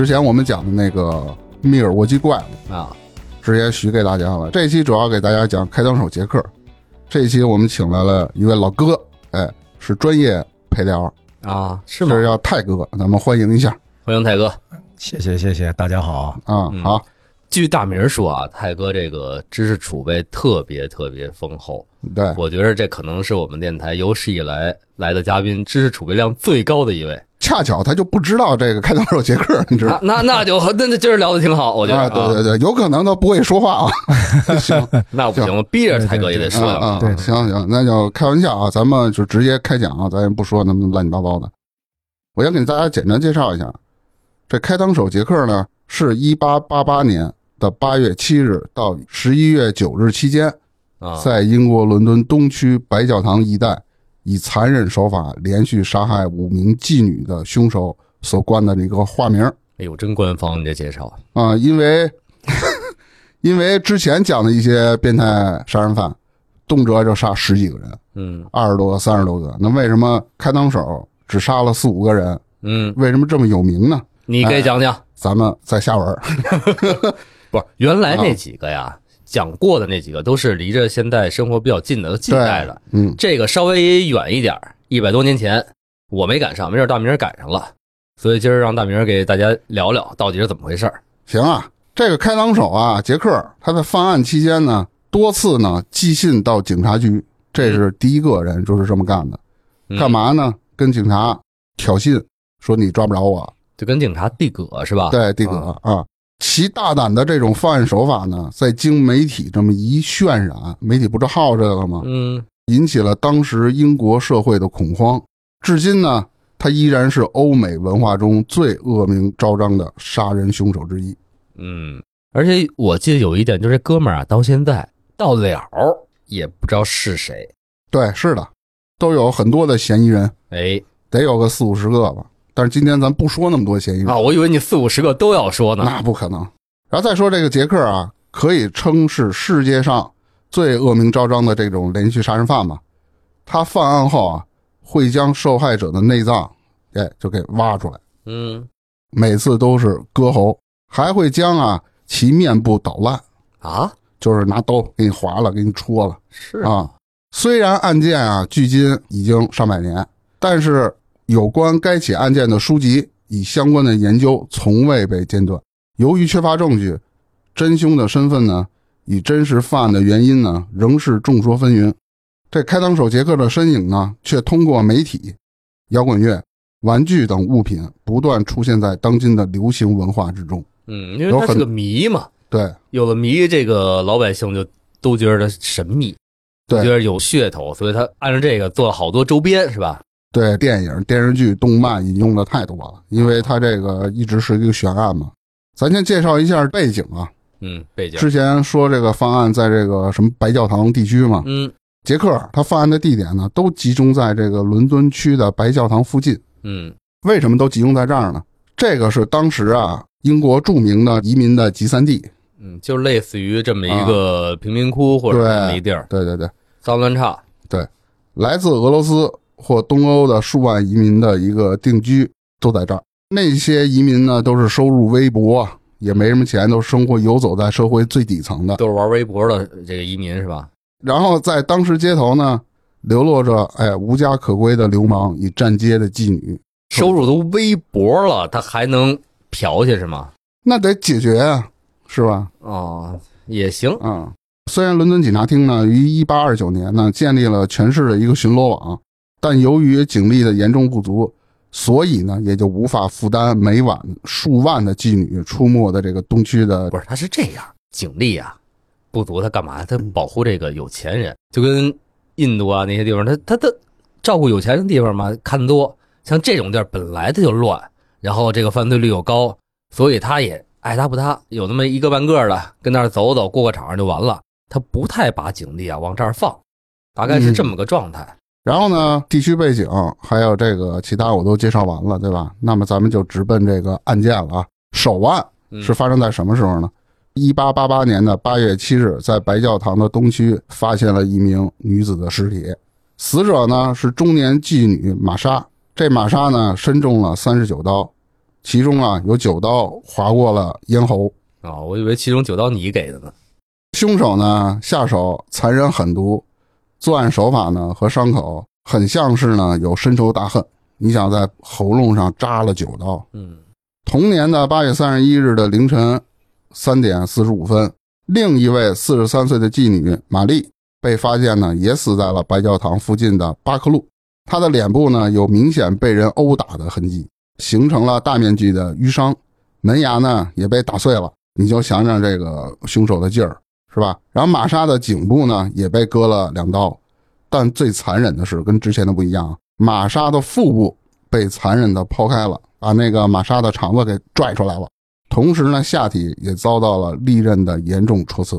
之前我们讲的那个密尔沃基怪物，啊，直接许给大家了。这期主要给大家讲开膛手杰克。这期我们请来了一位老哥，哎，是专业陪聊，啊，是吗这？叫泰哥，咱们欢迎一下欢迎泰哥。谢谢谢谢，大家好。啊。嗯好，据大明说啊，泰哥这个知识储备特别特别丰厚，对，我觉得这可能是我们电台有史以来来的嘉宾知识储备量最高的一位。恰巧他就不知道这个开膛手杰克，你知道那？那那就 那那今儿聊的挺好，我觉得。啊，对对对，有可能他不会说话啊。行，那不行，我逼着泰哥也得说啊啊，对行行，那就开玩笑啊，咱们就直接开讲啊，咱也不说那么乱七八糟的。我先给大家简单介绍一下，这开膛手杰克呢，是一八八八年的八月七日到十一月九日期间，啊，在英国伦敦东区白教堂一带，以残忍手法连续杀害五名妓女的凶手所冠的这个化名哎呦，真官方你这介绍，啊，因为 因为之前讲的一些变态杀人犯，动辄就杀十几个人，嗯二十多个、三十多个，那为什么开膛手只杀了四五个人？嗯，为什么这么有名呢？你给讲讲。咱们再下文儿 不是，原来那几个呀，讲过的那几个都是离着现代生活比较近的，都近代的。嗯，这个稍微远一点儿，一百多年前，我没赶上，没准大明儿赶上了，所以今儿让大明儿给大家聊聊到底是怎么回事儿。行啊，这个开膛手啊，杰克他在犯案期间呢，多次呢寄信到警察局，这是第一个人就是这么干的。嗯干？嘛呢？跟警察挑衅，说你抓不着我。就跟警察递葛是吧？，对，递葛啊，其大胆的这种犯案手法呢，在经媒体这么一渲染，媒体不是好这个吗？嗯引起了当时英国社会的恐慌。至今呢，他依然是欧美文化中最恶名昭彰的杀人凶手之一。嗯，而且我记得有一点，就是这哥们儿啊，到现在到了也不知道是谁。对，是的，都有很多的嫌疑人，哎得有个四五十个吧。但是今天咱不说那么多嫌疑人，啊，我以为你四五十个都要说呢。那不可能。然后再说这个杰克啊，可以称是世界上最恶名昭彰的这种连续杀人犯嘛。他犯案后啊，会将受害者的内脏，哎，就给挖出来，嗯每次都是割喉，还会将啊其面部捣烂，啊，就是拿刀给你划了，给你戳了是啊。虽然案件啊距今已经上百年，但是有关该起案件的书籍以相关的研究从未被间断。由于缺乏证据，真凶的身份呢，以真实犯案的原因呢，仍是众说纷纭。这开膛手杰克的身影呢，却通过媒体、摇滚乐、玩具等物品不断出现在当今的流行文化之中。嗯，因为他是个谜嘛，对有了谜，这个老百姓就都觉得它神秘，对觉得有噱头，所以他按照这个做了好多周边，是吧？对，电影、电视剧、动漫引用的太多了，因为它这个一直是一个悬案嘛。咱先介绍一下背景啊。嗯，背景，之前说这个方案在这个什么白教堂地区嘛，嗯杰克他犯案的地点呢，都集中在这个伦敦区的白教堂附近。嗯为什么都集中在这儿呢？这个是当时啊英国著名的移民的集散地。嗯，就类似于这么一个贫民窟或者么一地儿，对对对，脏乱差。对来自俄罗斯或东欧的数万移民的一个定居都在这儿。那些移民呢，都是收入微薄，也没什么钱，都生活游走在社会最底层的。都是玩微博的这个移民是吧？然后在当时街头呢，流落着哎无家可归的流氓与站街的妓女，收入都微薄了，他还能嫖去是吗？那得解决啊，是吧？哦，也行。啊、虽然伦敦警察厅呢于一八二九年呢建立了全市的一个巡逻网，但由于警力的严重不足，所以呢也就无法负担每晚数万的妓女出没的这个东区的不是，他是这样，警力啊不足，他干嘛？他保护这个有钱人，就跟印度啊那些地方，他他他照顾有钱人的地方嘛，看多。像这种地儿本来它就乱，然后这个犯罪率又高，所以他也爱搭不搭，有那么一个半个的跟那儿走走，过个场就完了。他不太把警力啊往这儿放，大概是这么个状态。然后呢，地区背景还有这个其他我都介绍完了，对吧？那么咱们就直奔这个案件了啊。首案是发生在什么时候呢？一八八八年的八月七日，在白教堂的东区发现了一名女子的尸体，死者呢是中年妓女玛莎。这玛莎呢身中了三十九刀，其中啊有九刀划过了咽喉。啊，我以为其中九刀你给的呢。凶手呢下手残忍狠毒，作案手法呢和伤口很像是呢有深仇大恨。你想在喉咙上扎了九刀，嗯。同年的八月三十一日的凌晨三点四十五分，另一位四十三岁的妓女玛丽被发现呢，也死在了白教堂附近的巴克路。她的脸部呢有明显被人殴打的痕迹，形成了大面积的淤伤，门牙呢也被打碎了。你就想想这个凶手的劲儿，是吧？然后玛莎的颈部呢也被割了两刀，但最残忍的是，跟之前的不一样，玛莎的腹部被残忍的剖开了。把那个玛莎的肠子给拽出来了，同时呢，下体也遭到了利刃的严重戳刺。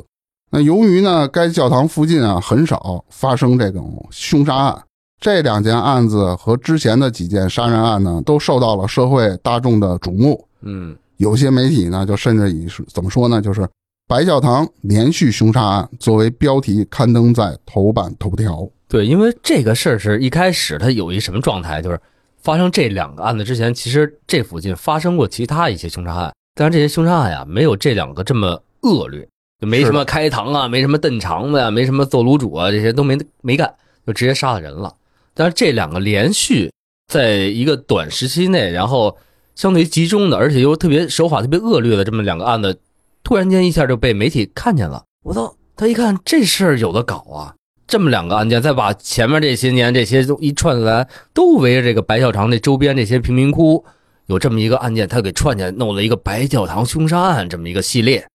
那由于呢，该教堂附近啊很少发生这种凶杀案，这两件案子和之前的几件杀人案呢，都受到了社会大众的瞩目。嗯，有些媒体呢，就甚至以怎么说呢，就是白教堂连续凶杀案作为标题刊登在头版头条。对，因为这个事儿是一开始它有一什么状态，就是。发生这两个案子之前，其实这附近发生过其他一些凶杀案，但是这些凶杀案呀，没有这两个这么恶劣，就没什么开膛啊，没什么炖肠子呀，没什么揍卤煮啊，这些都没没干，就直接杀了人了。但是这两个连续在一个短时期内，然后相对集中的，而且又特别手法特别恶劣的这么两个案子，突然间一下就被媒体看见了。我操，他一看这事儿有的搞啊！这么两个案件，再把前面这些年这些都一串起来，都围着这个白教堂那周边这些贫民窟，有这么一个案件，他给串起来弄了一个白教堂凶杀案这么一个系列。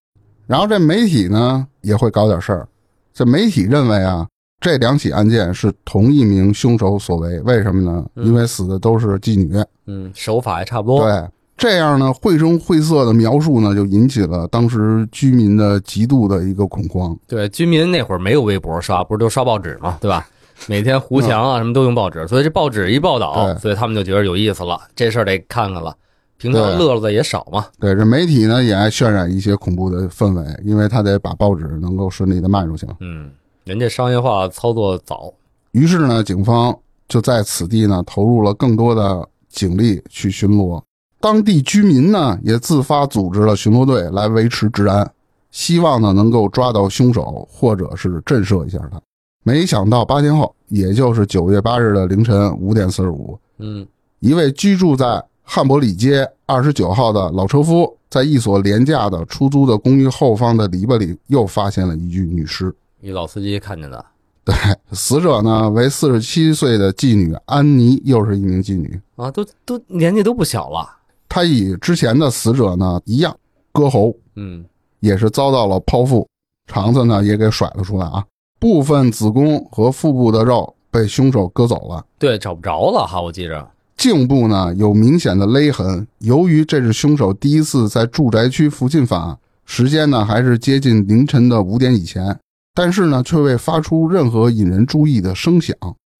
然后这媒体呢也会搞点事儿，这媒体认为啊，这两起案件是同一名凶手所为，为什么呢？因为死的都是妓女，嗯，手法也差不多。对。这样呢，绘声绘色的描述呢，就引起了当时居民的极度的一个恐慌。对，居民那会儿没有微博刷，不是都刷报纸嘛，对吧？每天糊墙啊，什么都用报纸，所以这报纸一报道，所以他们就觉得有意思了，这事儿得看看了。平常乐乐的也少嘛。对，这媒体呢也爱渲染一些恐怖的氛围，因为他得把报纸能够顺利的卖出去。嗯，人家商业化操作早，于是呢，警方就在此地呢投入了更多的警力去巡逻。当地居民呢也自发组织了巡逻队来维持治安，希望呢能够抓到凶手或者是震慑一下他。没想到八天后，也就是九月八日的凌晨五点四十五，嗯，一位居住在汉伯里街二十九号的老车夫，在一所廉价的出租的公寓后方的篱笆里又发现了一具女尸。一老司机看见的。对，死者呢为四十七岁的妓女安妮，又是一名妓女啊，都都年纪都不小了。他与之前的死者呢一样，割喉，嗯，也是遭到了剖腹，肠子呢也给甩了出来啊。部分子宫和腹部的肉被凶手割走了，对，找不着了哈，我记着。颈部呢有明显的勒痕，由于这是凶手第一次在住宅区附近犯案，时间呢还是接近凌晨的五点以前，但是呢却未发出任何引人注意的声响。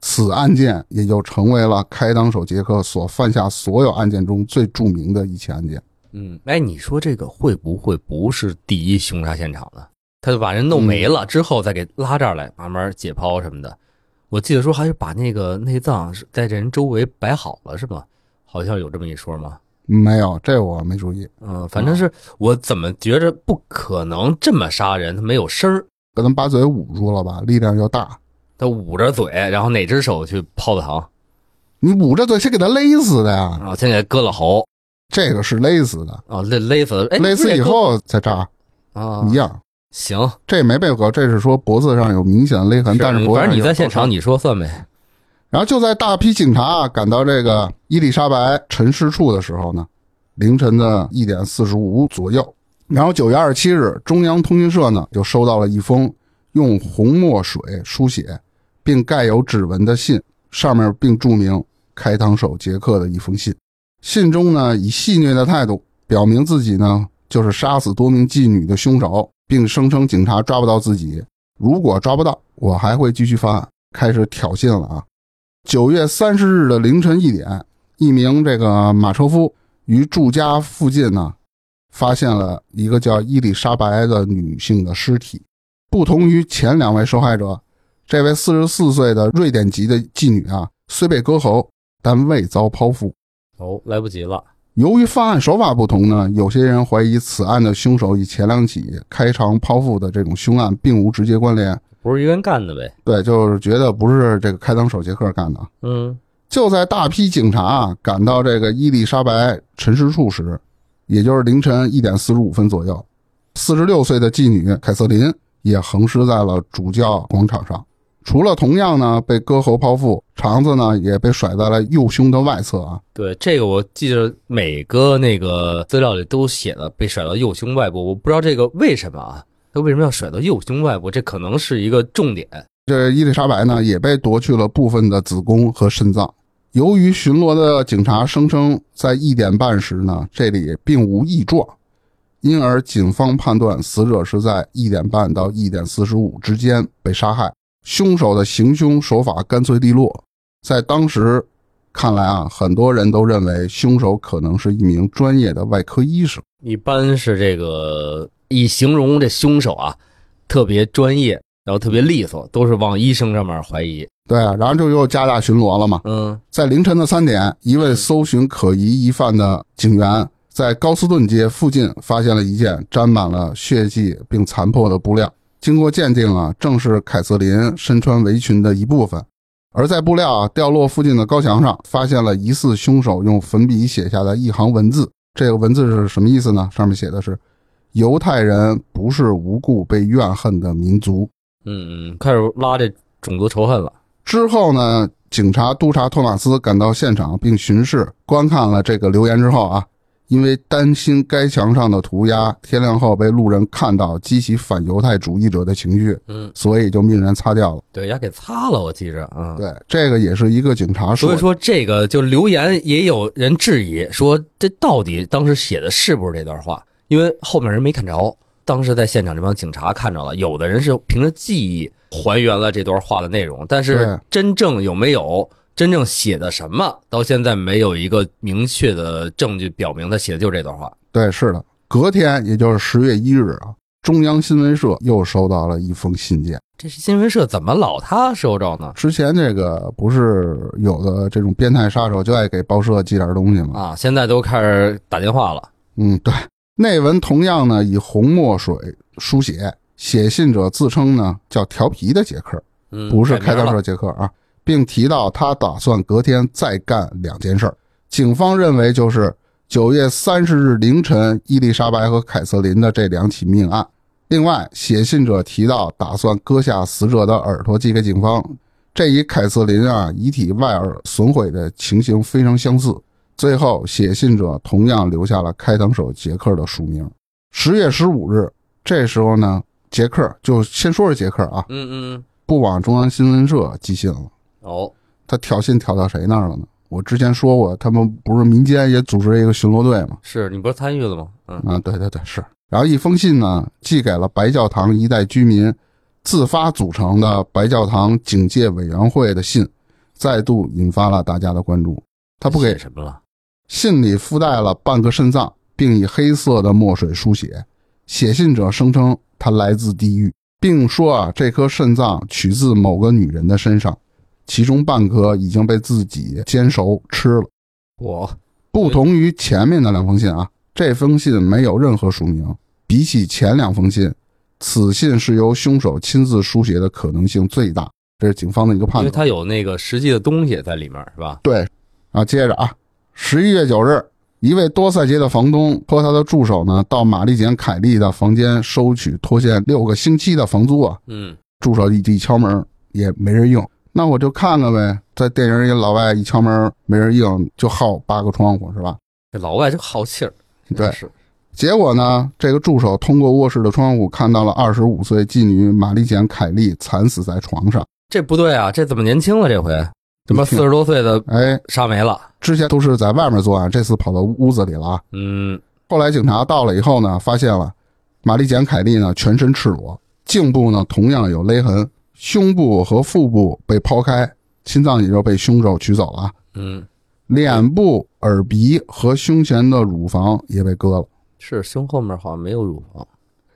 此案件也就成为了开膛手杰克所犯下所有案件中最著名的一起案件。嗯，哎，你说这个会不会不是第一凶杀现场呢？他就把人弄没了之后，再给拉这儿来慢慢解剖什么的。我记得说还是把那个内脏在这人周围摆好了，是吧？好像有这么一说吗？没有，这我没注意。嗯，反正是我怎么觉着不可能这么杀人，他没有声儿，可能把嘴捂住了吧，力量又大。他捂着嘴，然后哪只手去泡的糖？你捂着嘴，先给他勒死的呀！啊，先给割了喉，这个是勒死的啊，勒勒死，勒死以后再扎啊，一样。行，这没被割，这是说脖子上有明显的勒痕，但是反正你在现场，你说算呗。然后就在大批警察赶到这个伊丽莎白陈尸处的时候呢，凌晨的一点四十五左右，然后九月二十七日，中央通讯社呢就收到了一封用红墨水书写。并盖有指纹的信，上面并注明开膛手杰克的一封信。信中呢，以戏谑的态度表明自己呢就是杀死多名妓女的凶手，并声称警察抓不到自己，如果抓不到，我还会继续犯案，开始挑衅了啊！九月三十日的凌晨一点，一名这个马车夫于住家附近呢，发现了一个叫伊丽莎白的女性的尸体。不同于前两位受害者，这位四十四岁的瑞典籍的妓女啊，虽被割喉，但未遭剖腹。哦，来不及了。由于犯案手法不同呢，有些人怀疑此案的凶手与前两起开肠剖腹的这种凶案并无直接关联。不是一个人干的呗？对，就是觉得不是这个开膛手杰克干的。嗯，就在大批警察赶到这个伊丽莎白陈尸处时，也就是凌晨一点四十五分左右，四十六岁的妓女凯瑟琳也横尸在了主教广场上。除了同样呢被割喉剖腹，肠子呢也被甩在了右胸的外侧啊。对，这个我记得每个那个资料里都写了被甩到右胸外部，我不知道这个为什么啊？他为什么要甩到右胸外部？这可能是一个重点。这伊丽莎白呢也被夺去了部分的子宫和肾脏。由于巡逻的警察声称在一点半时呢这里并无异状，因而警方判断死者是在一点半到一点四十五之间被杀害。凶手的行凶手法干脆利落，在当时看来啊，很多人都认为凶手可能是一名专业的外科医生。一般是这个以形容这凶手啊，特别专业，然后特别利索，都是往医生上面怀疑。对啊，然后就又加大巡逻了嘛。嗯，在凌晨的三点，一位搜寻可疑疑犯的警员在高斯顿街附近发现了一件沾满了血迹并残破的布料。经过鉴定啊，正是凯瑟琳身穿围裙的一部分。而在布料啊掉落附近的高墙上，发现了疑似凶手用粉笔写下的一行文字。这个文字是什么意思呢？上面写的是：“犹太人不是无故被怨恨的民族。”嗯嗯，开始拉这种族仇恨了。之后呢，警察督察托马斯赶到现场并巡视观看了这个留言之后啊。因为担心该墙上的涂鸦天亮后被路人看到，激起反犹太主义者的情绪，嗯，所以就命人擦掉了。对，也给擦了，我记着，嗯，对，这个也是一个警察说。所以说，这个就留言也有人质疑说，这到底当时写的是不是这段话？因为后面人没看着，当时在现场这帮警察看着了，有的人是凭着记忆还原了这段话的内容，但是真正有没有？真正写的什么，到现在没有一个明确的证据表明他写的就是这段话。对，是的。隔天，也就是十月一日啊，中央新闻社又收到了一封信件。这是新闻社怎么老他收着呢？之前这个不是有的这种变态杀手就爱给报社寄点东西吗？啊，现在都开始打电话了。嗯，对。内文同样呢以红墨水书写，写信者自称呢叫调皮的杰克，不是开膛手杰克啊。并提到他打算隔天再干两件事儿警方认为就是九月三十日凌晨伊丽莎白和凯瑟琳的这两起命案。另外，写信者提到打算割下死者的耳朵寄给警方，这与凯瑟琳啊遗体外耳损毁的情形非常相似。最后，写信者同样留下了开膛手杰克的署名。十月十五日，这时候呢，杰克就先说说杰克啊，嗯嗯，不往中央新闻社寄信了。哦，他挑衅挑到谁那儿了呢？我之前说过，他们不是民间也组织一个巡逻队吗？是你不是参与了吗？嗯啊，对对对，是。然后一封信呢，寄给了白教堂一带居民自发组成的白教堂警戒委员会的信，再度引发了大家的关注。他不给什么了？信里附带了半个肾脏，并以黑色的墨水书写。写信者声称他来自地狱，并说啊，这颗肾脏取自某个女人的身上。其中半颗已经被自己煎熟吃了。我不同于前面的两封信啊，这封信没有任何署名。比起前两封信，此信是由凶手亲自书写的可能性最大。这是警方的一个判断，因为他有那个实际的东西在里面，是吧？对。啊，接着啊，十一月九日，一位多塞街的房东和他的助手呢，到玛丽简·凯利的房间收取拖欠六个星期的房租啊。嗯。助手一一敲门，也没人应。那我就看看呗，在电影里，老外一敲门没人应，就耗八个窗户，是吧？这老外就好气儿。对，结果呢，这个助手通过卧室的窗户看到了二十五岁妓女玛丽简·凯利惨死在床上。这不对啊，这怎么年轻了？这回怎么四十多岁的？哎，杀没了。之前都是在外面作案，这次跑到屋子里了。嗯，后来警察到了以后呢，发现了玛丽简·凯利呢全身赤裸，颈部呢同样有勒痕，胸部和腹部被剖开，心脏也就被凶手取走了，嗯，脸部、耳鼻和胸前的乳房也被割了。是胸后面好像没有乳房。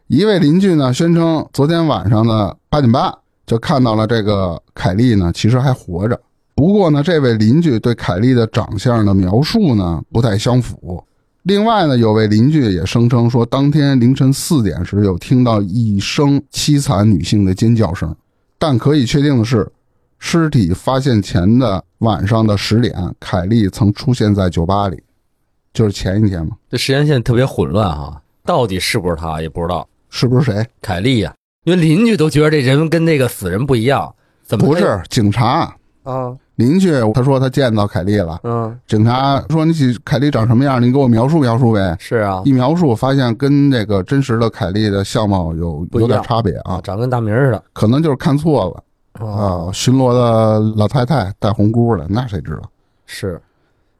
一位邻居呢宣称，昨天晚上的八点半就看到了这个凯莉呢，其实还活着。不过呢，这位邻居对凯莉的长相的描述呢不太相符。另外呢，有位邻居也声称说，当天凌晨四点时有听到一声凄惨女性的尖叫声。但可以确定的是，尸体发现前的晚上的十点，凯利曾出现在酒吧里，就是前一天嘛。这时间线特别混乱哈，到底是不是他也不知道。是不是谁？凯利呀、因为邻居都觉得这人跟那个死人不一样，怎么不是警察。啊？邻居他说他见到凯莉了，嗯，警察说你起凯莉长什么样？你给我描述描述呗。是啊，一描述发现跟这个真实的凯莉的相貌有有点差别啊，长跟大明似的可能就是看错了啊。巡逻的老太太戴红箍的，那谁知道？是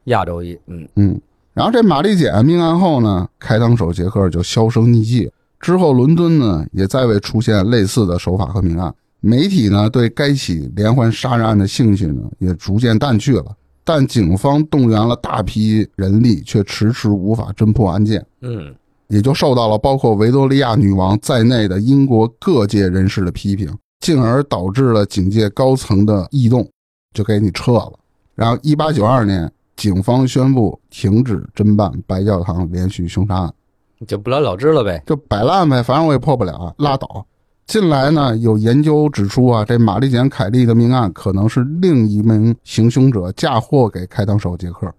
亚洲裔，嗯嗯。然后这玛丽姐命案后呢，开膛手杰克就销声匿迹。之后，伦敦呢也再未出现类似的手法和命案。媒体呢对该起连环杀人案的兴趣呢也逐渐淡去了，但警方动员了大批人力，却迟迟无法侦破案件，嗯，也就受到了包括维多利亚女王在内的英国各界人士的批评，进而导致了警界高层的异动，就给你撤了。然后，一八九二年，警方宣布停止侦办白教堂连续凶杀案。就不了了之了呗。就摆烂呗，反正我也破不了，拉倒。近来呢，有研究指出啊，这玛丽简·凯利的命案可能是另一名行凶者嫁祸给开膛手杰克。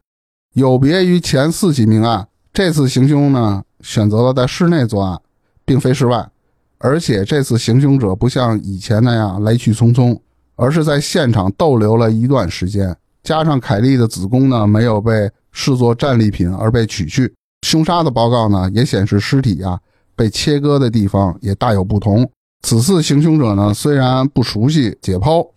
有别于前四起命案，这次行凶呢选择了在室内作案，并非室外，而且这次行凶者不像以前那样来去匆匆，而是在现场逗留了一段时间。加上凯利的子宫呢没有被视作战利品而被取去，凶杀的报告呢也显示尸体呀、被切割的地方也大有不同。此次行凶者呢虽然不熟悉解剖，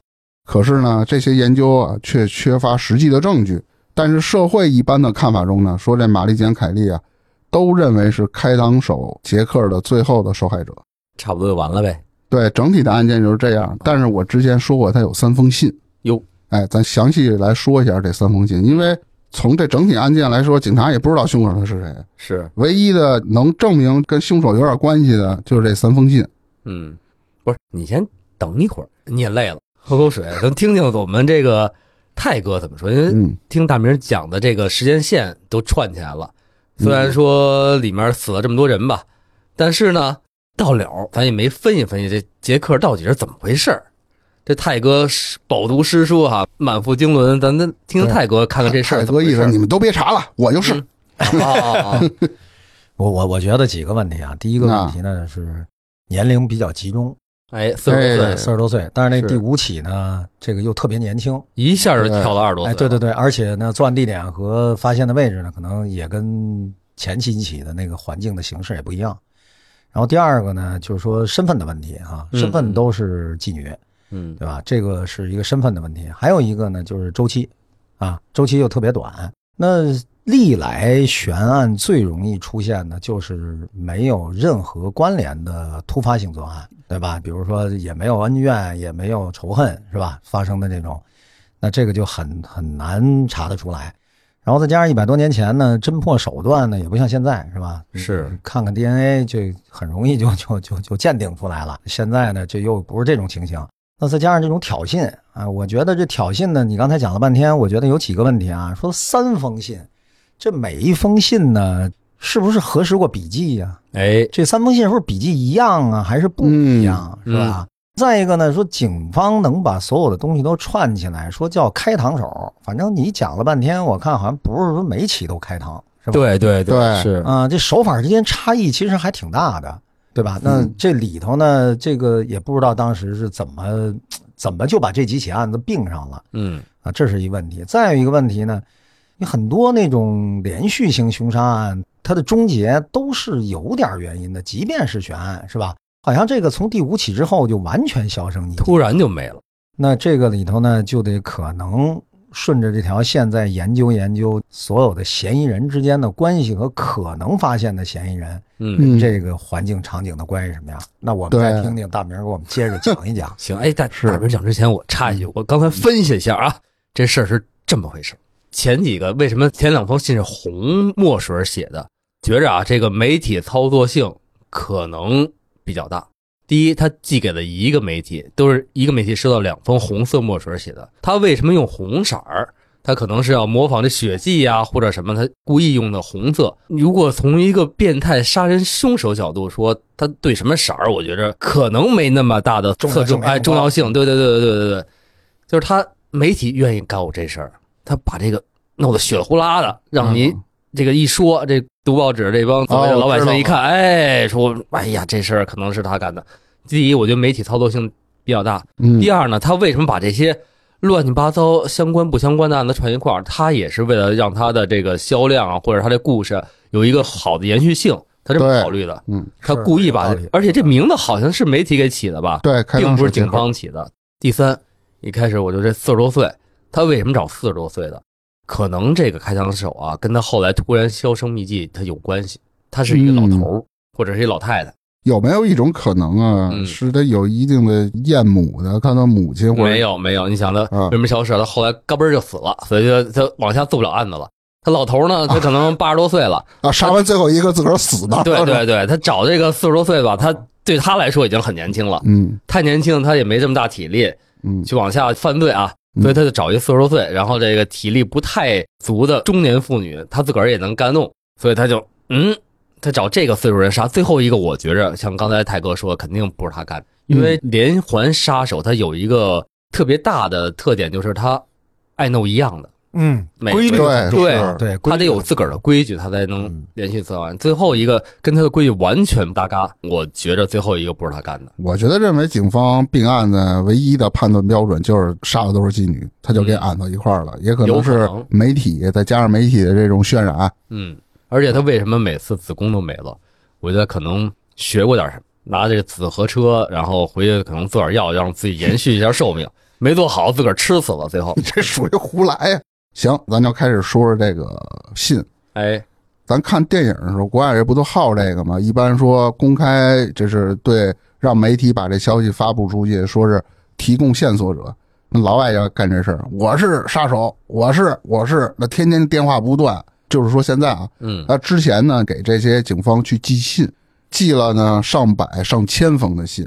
可是呢这些研究啊却缺乏实际的证据。但是社会一般的看法中呢，说这玛丽简·凯利啊，都认为是开膛手杰克的最后的受害者。差不多就完了呗。对整体的案件就是这样。但是我之前说过，他有三封信。哟，哎，咱详细来说一下这三封信，因为从这整体案件来说，警察也不知道凶手他是谁。是，唯一的能证明跟凶手有点关系的，就是这三封信。嗯，不是，你先等一会儿，你也累了，喝口水，咱听听我们这个泰哥怎么说。因为嗯，听大明讲的这个时间线都串起来了，虽然说里面死了这么多人吧，但是呢，到了咱也没分析分析这杰克到底是怎么回事儿。这泰哥饱读诗书哈，满腹经纶，咱咱听听泰哥看看这事儿泰哥意思。你们都别查了，我就是。我我我觉得几个问题啊，第一个问题呢是年龄比较集中，哎，四十多哎岁，四十多岁，但是那第五起呢，这个又特别年轻，一下就跳到二十多岁哎，对对对，而且呢，作案地点和发现的位置呢，可能也跟前几起的那个环境的形式也不一样。然后第二个呢，就是说身份的问题啊，嗯身份都是妓女，嗯。对吧？这个是一个身份的问题。还有一个呢，就是周期啊，周期又特别短。那历来悬案最容易出现的就是没有任何关联的突发性作案，对吧？比如说也没有恩怨，也没有仇恨，是吧？发生的这种，那这个就很很难查得出来。然后再加上一百多年前呢，侦破手段呢也不像现在，是吧？是看看 DNA 就很容易就就就就鉴定出来了。现在呢，这又不是这种情形。那再加上这种挑衅啊，我觉得这挑衅呢，你刚才讲了半天，我觉得有几个问题啊。说三封信，这每一封信呢，是不是核实过笔迹呀、哎，这三封信是不是笔迹一样啊，还是不一样，嗯是吧？再一个呢，说警方能把所有的东西都串起来，说叫开膛手，反正你讲了半天，我看好像不是说每起都开膛，是吧？对对对是啊、这手法之间差异其实还挺大的，对吧？那嗯这里头呢，这个也不知道当时是怎么怎么就把这几起案子并上了嗯啊，这是一问题。再有一个问题呢，你很多那种连续性凶杀案，它的终结都是有点原因的，即便是悬案，是吧？好像这个从第五起之后就完全销声匿迹。突然就没了。那这个里头呢，就得可能顺着这条线再研究研究所有的嫌疑人之间的关系和可能发现的嫌疑人嗯，嗯，这个环境场景的关系什么样？那我们再听听大明给我们接着讲一讲。行，哎，在是大明讲之前，我插一句，我刚才分析一下啊，这事儿是这么回事。前几个为什么前两封信是红墨水写的？觉着啊，这个媒体操作性可能比较大。第一，他寄给了一个媒体，都是一个媒体收到两封红色墨水写的。他为什么用红色儿？他可能是要模仿这血迹呀、或者什么，他故意用的红色。如果从一个变态杀人凶手角度说，他对什么色儿，我觉着可能没那么大的侧重，哎，重要性。对对对对对对对，就是他媒体愿意干我这事儿，他把这个弄得血呼啦的，让你嗯这个一说，这读报纸这帮所谓的哦老百姓一看，哎，说，哎呀，这事儿可能是他干的。第一，我觉得媒体操作性比较大。嗯，第二呢，他为什么把这些乱七八糟、相关不相关的案子串一块儿？他也是为了让他的这个销量啊，或者他这故事有一个好的延续性，他这么考虑的。嗯，他故意把而且这名字好像是媒体给起的吧？对，并不是警方起的。第三，一开始我就这四十多岁，他为什么找四十多岁的？可能这个开枪手啊，跟他后来突然销声匿迹他有关系。他是一个老头儿，或者是一老太太，有没有一种可能啊，嗯是他有一定的厌母的，看到母亲或者没有没有。你想他啊为什么消失？他后来嘎嘣儿就死了，所以他他往下做不了案子了。他老头儿呢，他可能八十多岁了，啊，杀完最后一个自个儿死的，对对对，他找这个四十多岁吧，他对他来说已经很年轻了，嗯太年轻，他也没这么大体力，嗯去往下犯罪啊，嗯所以他就找一四十多岁，然后这个体力不太足的中年妇女，他自个儿也能干弄，所以他就嗯，他找这个岁数人杀。最后一个，我觉着像刚才泰哥说，肯定不是他干，因为连环杀手他有一个特别大的特点，就是他爱弄一样的，嗯，每规律对很重要是对，他得有自个儿的规矩，他才能嗯连续作案。最后一个跟他的规矩完全不搭嘎，我觉着最后一个不是他干的。我觉得认为警方并案的唯一的判断标准就是杀的都是妓女，他就给按到一块儿了，也可能是媒体再加上媒体的这种渲染，嗯，而且他为什么每次子宫都没了？我觉得可能学过点什么，拿这个紫河车，然后回去可能做点药，让自己延续一下寿命，没做好自个儿吃死了。最后 你，这属于胡来呀。行，咱就开始说说这个信。哎，咱看电影的时候，国外人不都好这个吗？一般说公开，这是对让媒体把这消息发布出去，说是提供线索者。那老外要干这事儿，我是杀手，我是我是，那天天电话不断。就是说现在啊，嗯那之前呢，给这些警方去寄信，寄了呢上百上千封的信，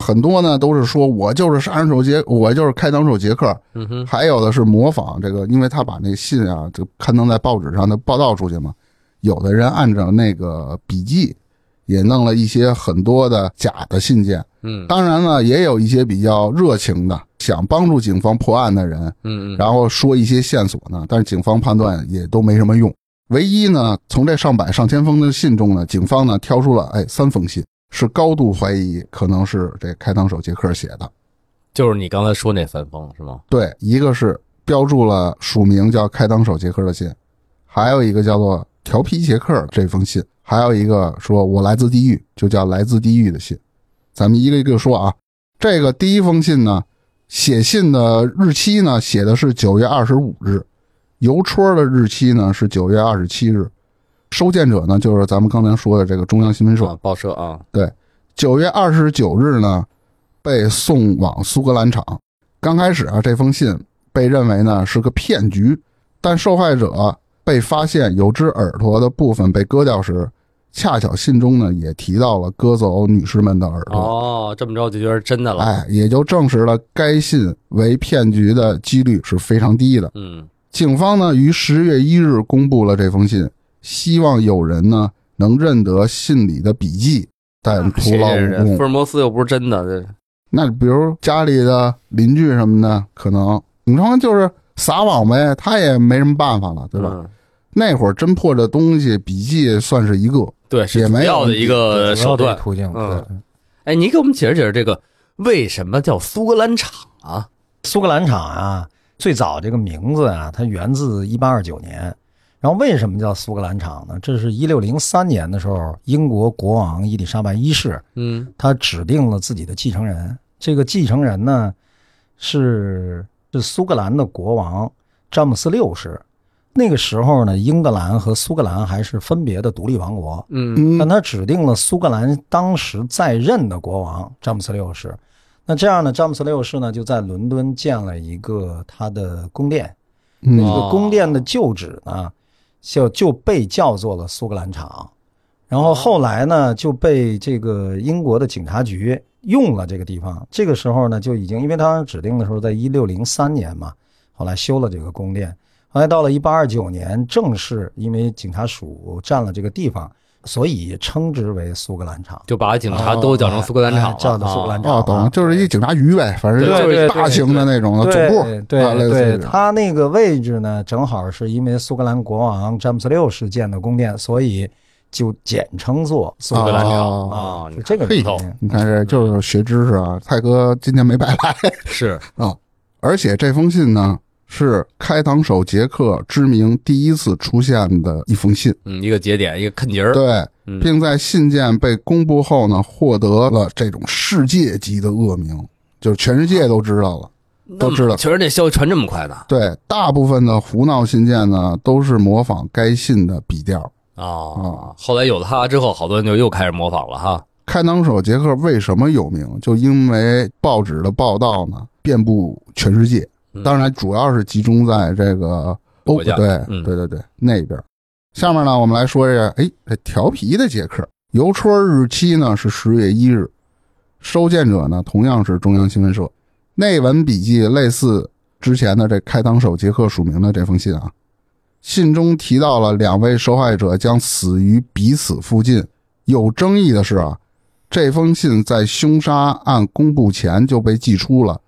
很多呢都是说我就是杀人手杰，我就是开膛手杰克，嗯哼，还有的是模仿这个，因为他把那信啊，就刊登在报纸上的报道出去嘛。有的人按照那个笔记，也弄了一些很多的假的信件。嗯当然了，也有一些比较热情的，想帮助警方破案的人，嗯嗯，然后说一些线索呢，但是警方判断也都没什么用。唯一呢，从这上百上千封的信中呢，警方呢挑出了哎三封信，是高度怀疑可能是这开膛手杰克写的。就是你刚才说那三封是吗？对，一个是标注了署名叫开膛手杰克的信，还有一个叫做调皮杰克这封信，还有一个说我来自地狱，就叫来自地狱的信。咱们一个一个说啊，这个第一封信呢，写信的日期呢写的是九月二十五日，邮戳的日期呢是九月二十七日，收件者呢就是咱们刚才说的这个中央新闻社。啊，报社啊，对九月二十九日呢，被送往苏格兰场。刚开始啊，这封信被认为呢是个骗局，但受害者被发现有只耳朵的部分被割掉时，恰巧信中呢也提到了割走女士们的耳朵。哦，这么着就觉得真的了。哎，也就证实了该信为骗局的几率是非常低的。嗯警方呢于十月一日公布了这封信，希望有人呢能认得信里的笔迹，但徒劳无功谁认识福。尔摩斯又不是真的，这那比如家里的邻居什么的，可能你说就是撒网呗，他也没什么办法了，对吧？嗯那会儿侦破这东西，笔记算是一个，对，是也没有的一个手段。途径。嗯，哎，你给我们解释解释这个为什么叫苏格兰场啊？苏格兰场啊，最早这个名字啊，它源自一八二九年。然后为什么叫苏格兰场呢？这是一六零三年的时候，英国国王伊丽莎白一世嗯他指定了自己的继承人。这个继承人呢，是是苏格兰的国王詹姆斯六世。那个时候呢，英格兰和苏格兰还是分别的独立王国，嗯但他指定了苏格兰当时在任的国王詹姆斯六世。那这样呢，詹姆斯六世呢就在伦敦建了一个他的宫殿，那嗯这哦个宫殿的旧址呢，就就被叫做了苏格兰场。然后后来呢，就被这个英国的警察局用了这个地方。这个时候呢，就已经因为当时指定的时候在一六零三年嘛，后来修了这个宫殿。后来到了一八二九年，正式因为警察署占了这个地方，所以称之为苏格兰场。就把警察都叫成苏格兰场叫的苏格兰场哦，懂，就是一警察局呗，反正就是大型的那种的总部，对对对，这种。它那个位置呢，正好是因为苏格兰国王詹姆斯六世建的宫殿，所以就简称作苏格兰场哦啊，是这个嘿原因。你看这就是学知识啊，蔡哥今天没白来是啊。而且这封信呢，是开膛手杰克之名第一次出现的一封信，嗯一个节点，一个坑节儿，对，嗯并在信件被公布后呢，获得了这种世界级的恶名，就是全世界都知道了。都知道确实这消息传这么快呢对，大部分的胡闹信件呢，都是模仿该信的笔调。哦，后来有了他之后，好多人就又开始模仿了哈。开膛手杰克为什么有名？就因为报纸的报道呢，遍布全世界。嗯当然，主要是集中在这个欧对嗯对对对那边。下面呢，我们来说一下，哎，这调皮的杰克，邮戳日期呢是十月一日，收件者呢同样是中央新闻社。内文笔记类似之前的这开膛手杰克署名的这封信啊，信中提到了两位受害者将死于彼此附近。有争议的是啊，这封信在凶杀案公布前就被寄出了。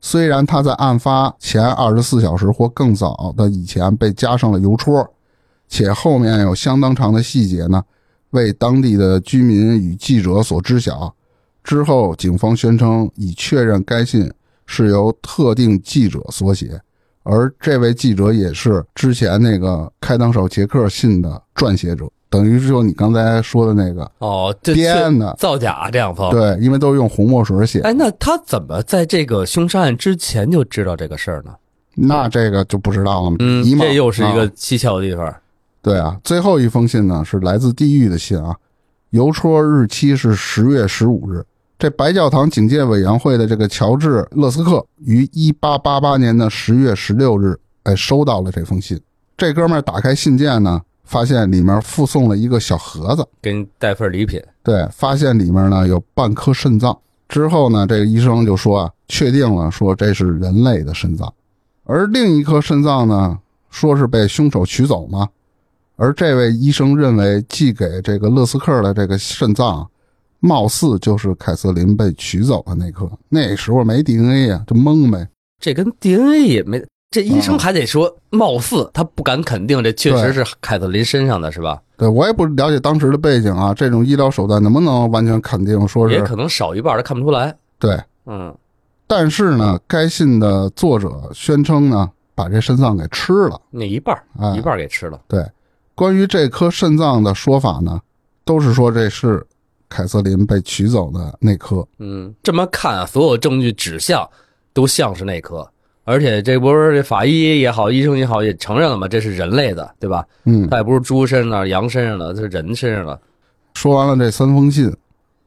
虽然他在案发前二十四小时或更早的以前被加上了邮戳，且后面有相当长的细节呢，为当地的居民与记者所知晓。之后，警方宣称已确认该信是由特定记者所写，而这位记者也是之前那个开膛手杰克信的撰写者，等于是就你刚才说的那个哦，这编的。造假这样子。对，因为都是用红墨水写，哎，那他怎么在这个凶杀案之前就知道这个事儿呢？那这个就不知道了嘛。嗯，这又是一啊个蹊跷的地方。对啊，最后一封信呢是来自地狱的信啊，邮戳日期是十月十五日。这白教堂警戒委员会的这个乔治·勒斯克于一八八八年的十月十六日，哎，收到了这封信。这哥们儿打开信件呢，发现里面附送了一个小盒子，给你带份礼品。对，发现里面呢有半颗肾脏。之后呢，这个医生就说啊，确定了，说这是人类的肾脏，而另一颗肾脏呢，说是被凶手取走嘛。而这位医生认为，寄给这个勒斯克的这个肾脏啊，貌似就是凯瑟琳被取走的那颗。那时候没 DNA 啊，就蒙呗。这跟 DNA 也没，这医生嗯还得说貌似，他不敢肯定这确实是凯瑟琳身上的是吧？对我也不了解当时的背景啊，这种医疗手段能不能完全肯定说是也可能少一半，他看不出来。对？嗯，但是呢，该信的作者宣称呢，把这肾脏给吃了。那一半儿哎一半儿给吃了。对，关于这颗肾脏的说法呢，都是说这是凯瑟琳被取走的那颗。嗯，这么看啊，所有证据指向都像是那颗，而且这不是这法医也好，医生也好，也承认了嘛，这是人类的，对吧？嗯，他也不是猪身上、羊身上的，这是人身上的。说完了这三封信，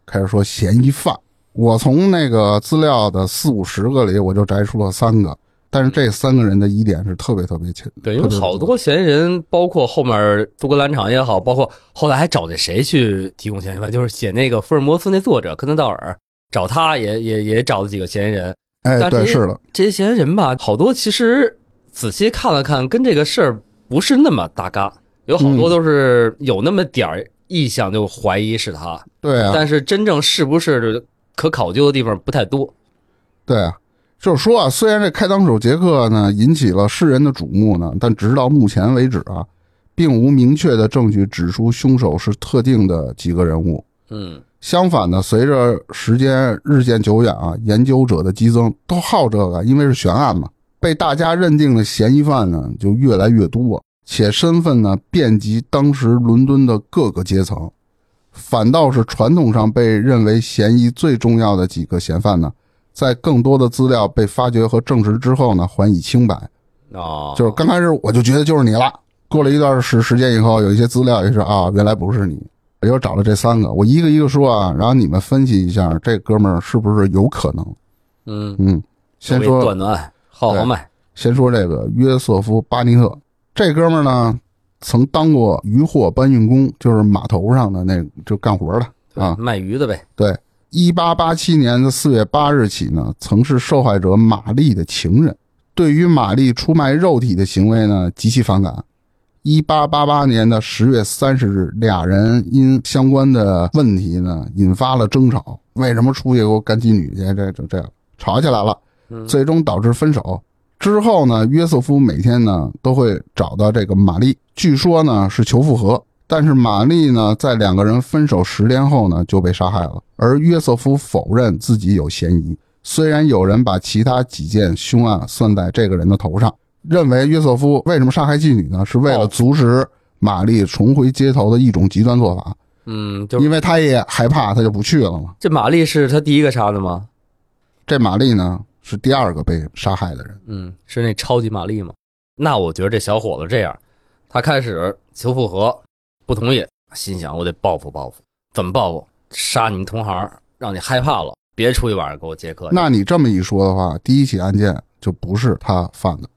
开始说嫌疑犯。我从那个资料的四五十个里，我就摘出了三个，但是这三个人的疑点是特别特别清。对，因为好多嫌疑人，包括后面苏格兰场也好，包括后来还找那谁去提供嫌疑犯，就是写那个福尔摩斯那作者科南道尔，找他也也也找了几个嫌疑人。哎，对，是的，这些人吧，好多其实仔细看了看，跟这个事儿不是那么搭嘎，有好多都是有那么点儿意向就怀疑是他，对啊，但是真正是不是可考究的地方不太多。对啊，就是说啊，虽然这开膛手杰克呢引起了世人的瞩目呢，但直到目前为止啊，并无明确的证据指出凶手是特定的几个人物。嗯，相反呢，随着时间日渐久远啊，研究者的激增都好这个，因为是悬案嘛，被大家认定的嫌疑犯呢就越来越多，且身份呢遍及当时伦敦的各个阶层。反倒是传统上被认为嫌疑最重要的几个嫌犯呢，在更多的资料被发掘和证实之后呢，还以清白。哦，就是刚开始我就觉得就是你了，过了一段时时间以后，有一些资料也是啊，原来不是你。我又找了这三个，我一个一个说啊，然后你们分析一下，这哥们儿是不是有可能？嗯，嗯，先说断断号号脉，先说这个约瑟夫·巴尼特，这哥们儿呢，曾当过渔货搬运工，就是码头上的那就干活的啊。卖鱼的呗。对，一八八七年的四月八日起呢，曾是受害者玛丽的情人，对于玛丽出卖肉体的行为呢极其反感。一八八八年的十月三十日，俩人因相关的问题呢引发了争吵。为什么出去给我干妓女去？这这这吵起来了，嗯最终导致分手。之后呢，约瑟夫每天呢都会找到这个玛丽，据说呢是求复合。但是玛丽呢，在两个人分手十天后呢就被杀害了，而约瑟夫否认自己有嫌疑。虽然有人把其他几件凶案算在这个人的头上，认为约瑟夫为什么杀害妓女呢？是为了阻止玛丽重回街头的一种极端做法，嗯，就因为他也害怕，他就不去了嘛。这玛丽是他第一个杀的吗？这玛丽呢是第二个被杀害的人。嗯，是那超级玛丽吗？那我觉得这小伙子这样，他开始求复合，不同意，心想我得报复报复，怎么报复？杀你们同行，让你害怕了，别出去晚上给我接客。那你这么一说的话，第一起案件就不是他犯的。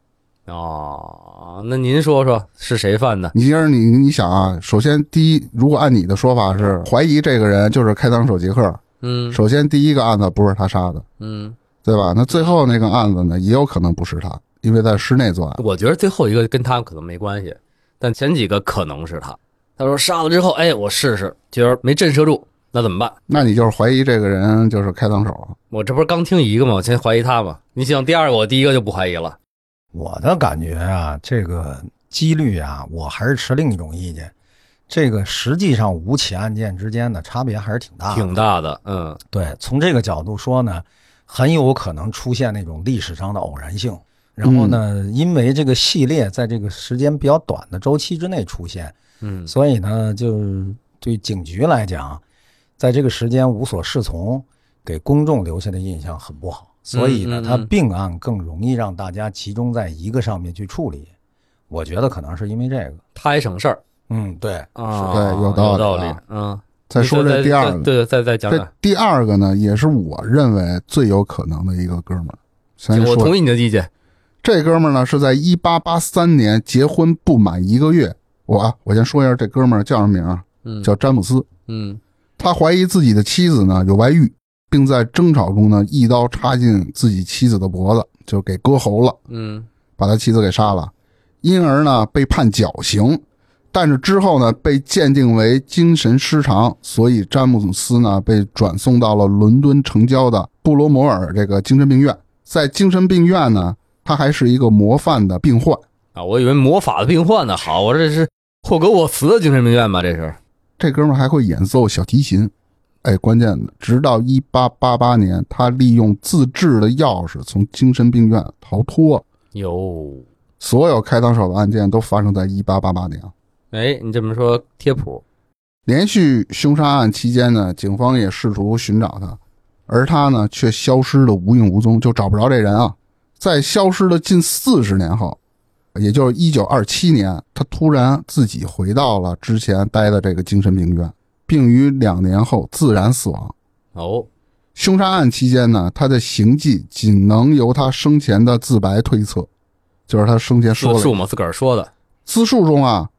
哦，那您说说是谁犯的？你今儿你你想啊，首先第一，如果按你的说法是怀疑这个人就是开膛手杰克，嗯首先第一个案子不是他杀的，嗯，对吧？那最后那个案子呢，也有可能不是他，因为在室内作案。我觉得最后一个跟他可能没关系，但前几个可能是他。他说杀了之后，哎，我试试，觉得没震慑住，那怎么办？那你就是怀疑这个人就是开膛手。我这不是刚听一个吗？我先怀疑他嘛。你想第二个，我第一个就不怀疑了。我的感觉啊，这个几率啊，我还是持另一种意见。这个实际上五起案件之间的差别还是挺大的。挺大的，嗯对，从这个角度说呢，很有可能出现那种历史上的偶然性。然后呢，因为这个系列在这个时间比较短的周期之内出现，嗯所以呢，就是对警局来讲，在这个时间无所适从，给公众留下的印象很不好。所以呢，嗯嗯它并案更容易让大家集中在一个上面去处理。我觉得可能是因为这个。他还省事儿嗯，对，啊，对有道道理啊嗯，再说这第二个，对，再再讲这讲。第二个呢，也是我认为最有可能的一个哥们儿。我同意你的意见。这哥们儿呢是在一八八三年结婚不满一个月。我啊，我先说一下这哥们儿叫什么名儿，嗯，叫詹姆斯。嗯他怀疑自己的妻子呢有外遇，并在争吵中呢一刀插进自己妻子的脖子，就给割喉了，嗯把他妻子给杀了，因而呢被判绞刑。但是之后呢被鉴定为精神失常，所以詹姆斯呢被转送到了伦敦城郊的布罗摩尔这个精神病院。在精神病院呢，他还是一个模范的病患。啊，我以为魔法的病患呢。好，我这是霍格沃茨的精神病院吧？这是。这哥们儿还会演奏小提琴，哎，关键的，直到一八八八年，他利用自制的钥匙从精神病院逃脱。有，所有开膛手的案件都发生在一八八八年。哎，你这么说贴谱。连续凶杀案期间呢，警方也试图寻找他，而他呢却消失的无影无踪，就找不着这人啊。在消失了近四十年后，也就是一九二七年，他突然自己回到了之前待的这个精神病院，并于两年后自然死亡。哦，凶杀案期间呢，他的行迹仅能由他生前的自白推测，就是他生前说的自述嘛，自个儿说的。自述中啊，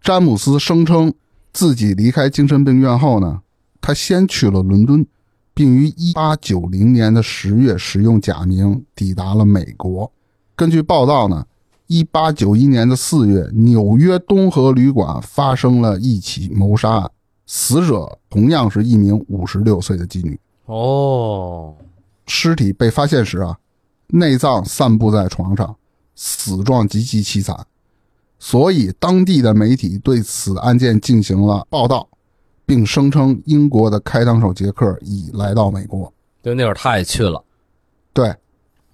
詹姆斯声称自己离开精神病院后呢，他先去了伦敦，并于1890年的十月使用假名抵达了美国。根据报道呢一八九一年的四月，纽约东河旅馆发生了一起谋杀案，死者同样是一名五十六岁的妓女。哦，尸体被发现时啊，内脏散布在床上，死状极其凄惨，所以当地的媒体对此案件进行了报道，并声称英国的开膛手杰克已来到美国。就那会儿他也去了。对，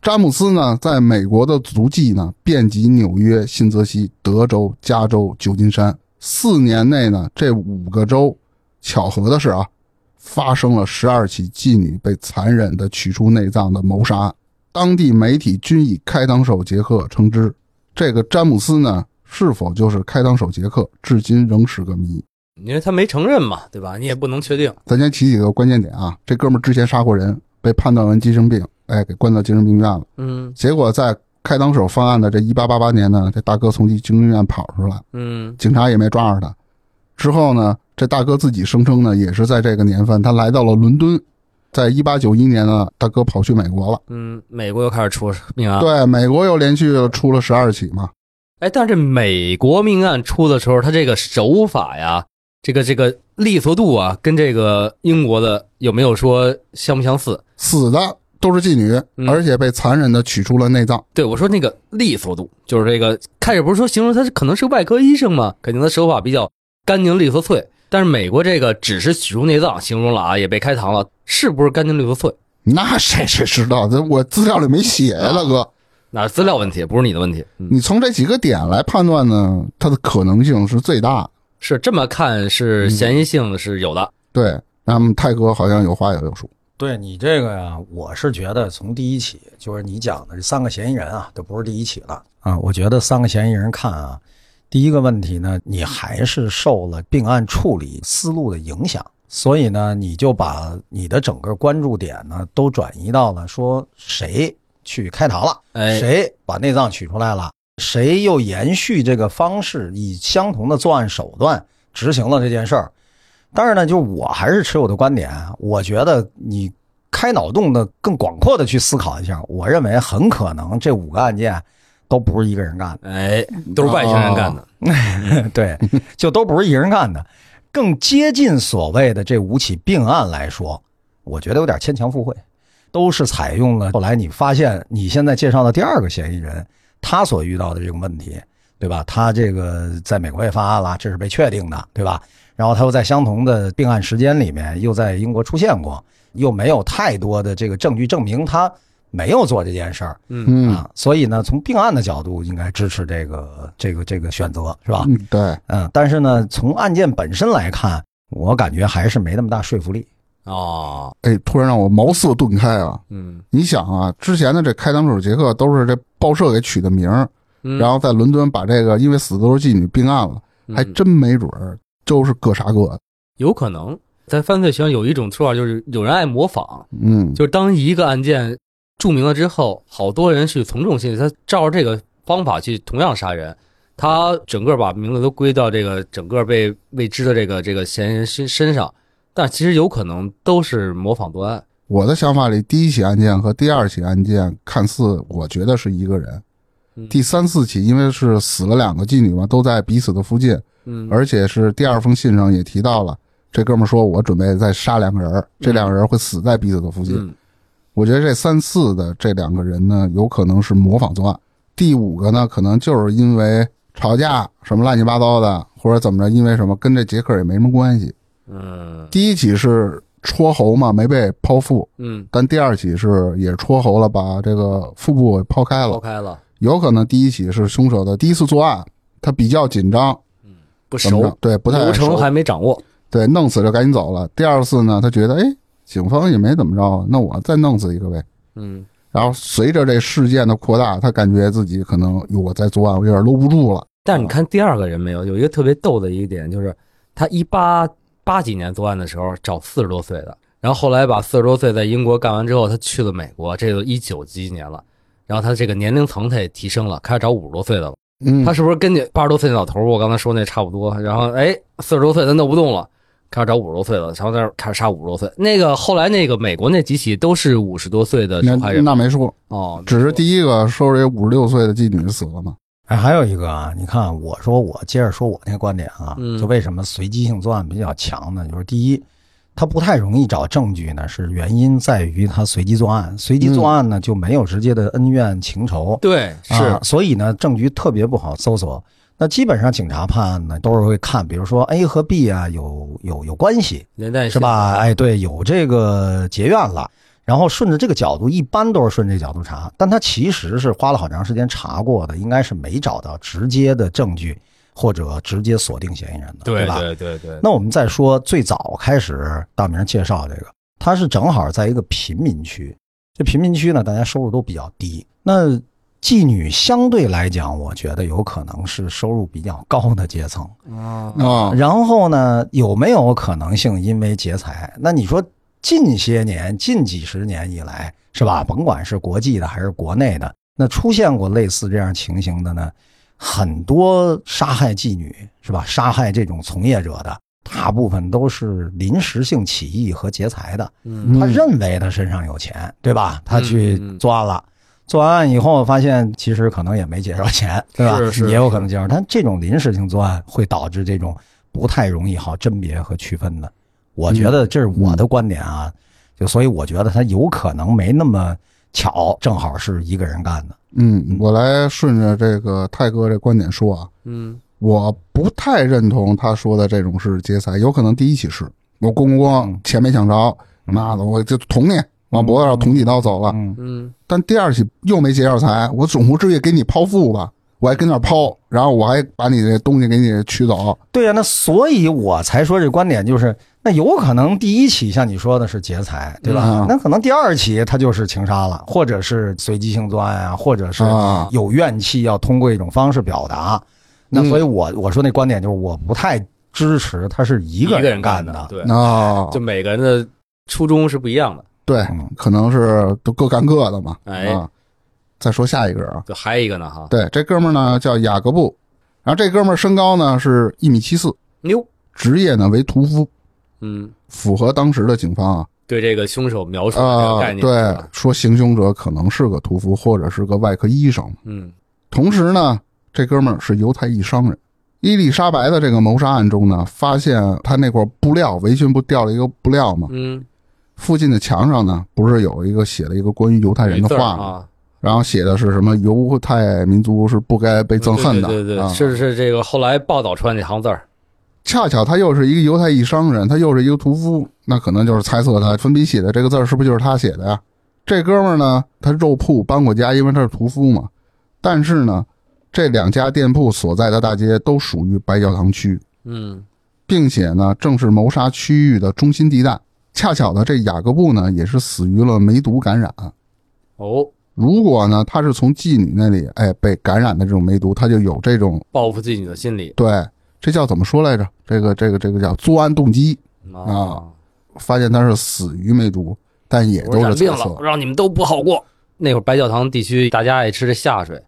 詹姆斯呢，在美国的足迹呢遍及纽约、新泽西、德州、加州、旧金山。四年内呢，这五个州，巧合的是啊，发生了十二起妓女被残忍地取出内脏的谋杀案。当地媒体均以开膛手杰克称之。这个詹姆斯呢，是否就是开膛手杰克，至今仍是个谜。因为他没承认嘛，对吧？你也不能确定。咱先提几个关键点啊，这哥们儿之前杀过人，被判断为精神病，哎，给关到精神病院了。嗯结果在开膛手犯案的这一八八八年呢，这大哥从精神病院跑出来，嗯警察也没抓着他。之后呢，这大哥自己声称呢，也是在这个年份，他来到了伦敦，在一八九一年呢，大哥跑去美国了。嗯，美国又开始出命案。对，美国又连续出了十二起嘛。哎，但是美国命案出的时候，他这个手法呀，这个这个利索度啊，跟这个英国的有没有说相不相似？死的都是妓女，嗯而且被残忍的取出了内脏。对我说那个利索度，就是这个开始不是说形容他是可能是外科医生吗？肯定他手法比较干净利索脆。但是美国这个只是取出内脏，形容了啊，也被开膛了，是不是干净利索脆？那谁谁知道？这我资料里没写呀，大哥。那是资料问题，不是你的问题。嗯，你从这几个点来判断呢，它的可能性是最大的。是这么看，是嫌疑性是有的。对，那么泰哥好像有话要有说。对你这个呀，我是觉得从第一起就是你讲的这三个嫌疑人啊，都不是第一起了啊。我觉得三个嫌疑人看啊，第一个问题呢，你还是受了并案处理思路的影响，所以呢，你就把你的整个关注点呢都转移到了说谁去开膛了，哎，谁把内脏取出来了，谁又延续这个方式，以相同的作案手段执行了这件事儿。但是呢，就我还是持我的观点，我觉得你开脑洞的更广阔的去思考一下，我认为很可能这五个案件都不是一个人干的，哎，都是外星人干的。对，就都不是一人干的，更接近所谓的这五起病案来说，我觉得有点牵强附会，都是采用了后来你发现你现在介绍的第二个嫌疑人他所遇到的这个问题，对吧？他这个在美国也犯案了，这是被确定的，对吧？然后他又在相同的并案时间里面又在英国出现过，又没有太多的这个证据证明他没有做这件事儿，嗯。啊，所以呢，从并案的角度应该支持这个这个这个选择，是吧？嗯，对，嗯，但是呢，从案件本身来看，我感觉还是没那么大说服力。哦，哎，突然让我茅塞顿开啊！嗯，你想啊，之前的这开膛手杰克都是这报社给取的名儿，嗯。然后在伦敦把这个因为死的都是妓女并案了，还嗯真没准儿就是各杀各。的。有可能。在犯罪学上有一种说法，就是有人爱模仿，嗯，就是当一个案件著名了之后，好多人去从众心理，他照着这个方法去同样杀人，他整个把名字都归到这个整个被未知的这个这个嫌疑人身身上，但其实有可能都是模仿作案。我的想法里，第一起案件和第二起案件看似我觉得是一个人，嗯第三四起因为是死了两个妓女嘛，都在彼此的附近，嗯，而且是第二封信上也提到了，这哥们儿说我准备再杀两个人，这两个人会死在彼此的附近。嗯我觉得这三四的这两个人呢，有可能是模仿作案。第五个呢，可能就是因为吵架什么乱七八糟的，或者怎么着，因为什么跟这杰克也没什么关系。嗯第一起是戳喉嘛，没被剖腹，嗯，但第二起是也戳喉了，把这个腹部给剖开了。抛开了，有可能第一起是凶手的第一次作案，他比较紧张，嗯不熟，对，不太熟流程还没掌握。对，弄死就赶紧走了。第二次呢，他觉得哎，警方也没怎么着，那我再弄死一个呗。嗯然后随着这事件的扩大，他感觉自己可能哟我在作案，我有点搂不住了。但是你看第二个人没有，有一个特别逗的一个点，就是他一八八几年作案的时候找四十多岁的，然后后来把四十多岁在英国干完之后，他去了美国，这个一九几几年了，然后他这个年龄层他也提升了，开始找五十多岁的了。嗯，他是不是跟你八十多岁那老头儿我刚才说那差不多？然后哎，四十多岁他弄不动了，开始找五十多岁的，然后在那儿开始杀五十多岁。那个后来那个美国那几起都是五十多岁的那受害人那没说，哦，只是第一个说这五十六岁的妓女死了嘛。哎，还有一个啊，你看，我说我接着说我那个观点啊，嗯就为什么随机性作案比较强呢？就是第一，它不太容易找证据呢，是原因在于他随机作案，随机作案呢就没有直接的恩怨情仇，对是啊，所以呢证据特别不好搜索。那基本上警察判案呢都是会看，比如说 A 和 B 啊有有有关系，连带是吧？哎，对，有这个结怨了，然后顺着这个角度，一般都是顺这角度查，但他其实是花了好长时间查过的，应该是没找到直接的证据或者直接锁定嫌疑人的，对吧？对对对，那我们再说最早开始大明介绍这个，他是正好在一个贫民区，这贫民区呢，大家收入都比较低。那妓女相对来讲，我觉得有可能是收入比较高的阶层。啊啊，然后呢，有没有可能性因为劫财？那你说近些年、近几十年以来，是吧？甭管是国际的还是国内的，那出现过类似这样情形的呢，很多杀害妓女是吧？杀害这种从业者的，大部分都是临时性起意和劫财的。嗯他认为他身上有钱，对吧？他去作案了，作完案以后发现其实可能也没劫着钱，对吧？是是也有可能劫着。但这种临时性作案会导致这种不太容易好甄别和区分的。我觉得这是我的观点啊，就所以我觉得他有可能没那么巧，正好是一个人干的。嗯，我来顺着这个泰哥这观点说啊，嗯我不太认同他说的这种是劫财，有可能第一起是我咣咣咣嗯钱没抢着，妈的我就捅你，往脖子上捅几刀走了。嗯嗯但第二起又没劫着财，我总不至于给你剖腹吧？我还跟那儿抛，然后我还把你的东西给你取走。对呀、那所以我才说这观点就是，那有可能第一起像你说的是劫财，对吧？嗯那可能第二起他就是情杀了，或者是随机性作案啊，或者是啊有怨气要通过一种方式表达。那嗯所以我我说那观点就是我不太支持他是一一个个人人干的。对，啊，就每个人的初衷是不一样的。对嗯，可能是都各干各的嘛。哎啊，再说下一个人啊，就还有一个呢哈，对，这哥们儿呢叫雅各布，然后这哥们儿身高呢是一米七四，牛，职业呢为屠夫，嗯，符合当时的警方啊。对这个凶手描述的这个啊、概念，是对，说行凶者可能是个屠夫或者是个外科医生。嗯。同时呢，这哥们儿是犹太裔商人。伊丽莎白的这个谋杀案中呢，发现他那块布料围裙不掉了一个布料吗？嗯，附近的墙上呢，不是有一个写了一个关于犹太人的没字儿话吗？啊，然后写的是什么犹太民族是不该被憎恨的。对对对，是是这个后来报道出来那行字儿，恰巧他又是一个犹太裔商人，他又是一个屠夫，那可能就是猜测他粉笔写的这个字是不是就是他写的呀？这哥们儿呢，他肉铺搬过家，因为他是屠夫嘛。但是呢，这两家店铺所在的大街都属于白教堂区，嗯并且呢，正是谋杀区域的中心地带。恰巧呢，这雅各布呢也是死于了梅毒感染。哦，如果呢，他是从妓女那里哎被感染的这种梅毒，他就有这种报复妓女的心理对，这叫怎么说来着？这个这个这个叫作案动机。啊，发现他是死于梅毒，但也我都染病了。让你们都不好过。那会儿白教堂地区大家爱吃这下水，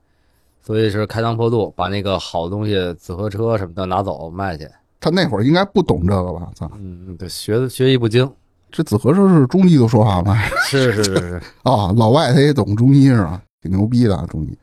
所以是开膛破肚，把那个好东西紫河车什么的拿走卖去。他那会儿应该不懂这个吧？操，嗯，对，学的学艺不精。这紫河车是中医的说法吗？是是是是，啊，老外他也懂中医是吧？挺牛逼的啊中医。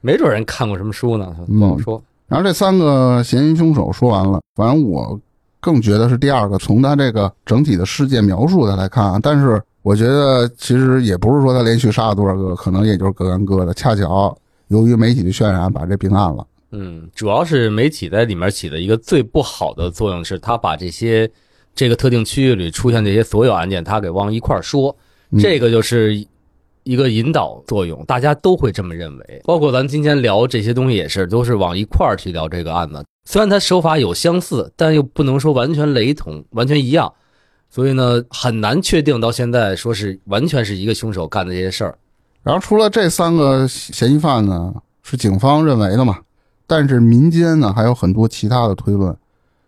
没准人看过什么书呢，嗯不好说。然后这三个嫌疑凶手说完了，反正我更觉得是第二个。从他这个整体的事件描述的来看啊，但是我觉得其实也不是说他连续杀了多少个，可能也就是各干各的。恰巧由于媒体的渲染，把这并案了。嗯，主要是媒体在里面起的一个最不好的作用是，他把这些这个特定区域里出现这些所有案件，他给往一块儿说，嗯这个就是一个引导作用，大家都会这么认为。包括咱今天聊这些东西也是，都是往一块儿去聊这个案子。虽然他手法有相似，但又不能说完全雷同、完全一样，所以呢，很难确定到现在说是完全是一个凶手干的这些事儿。然后除了这三个嫌疑犯呢，是警方认为的嘛？但是民间呢还有很多其他的推论，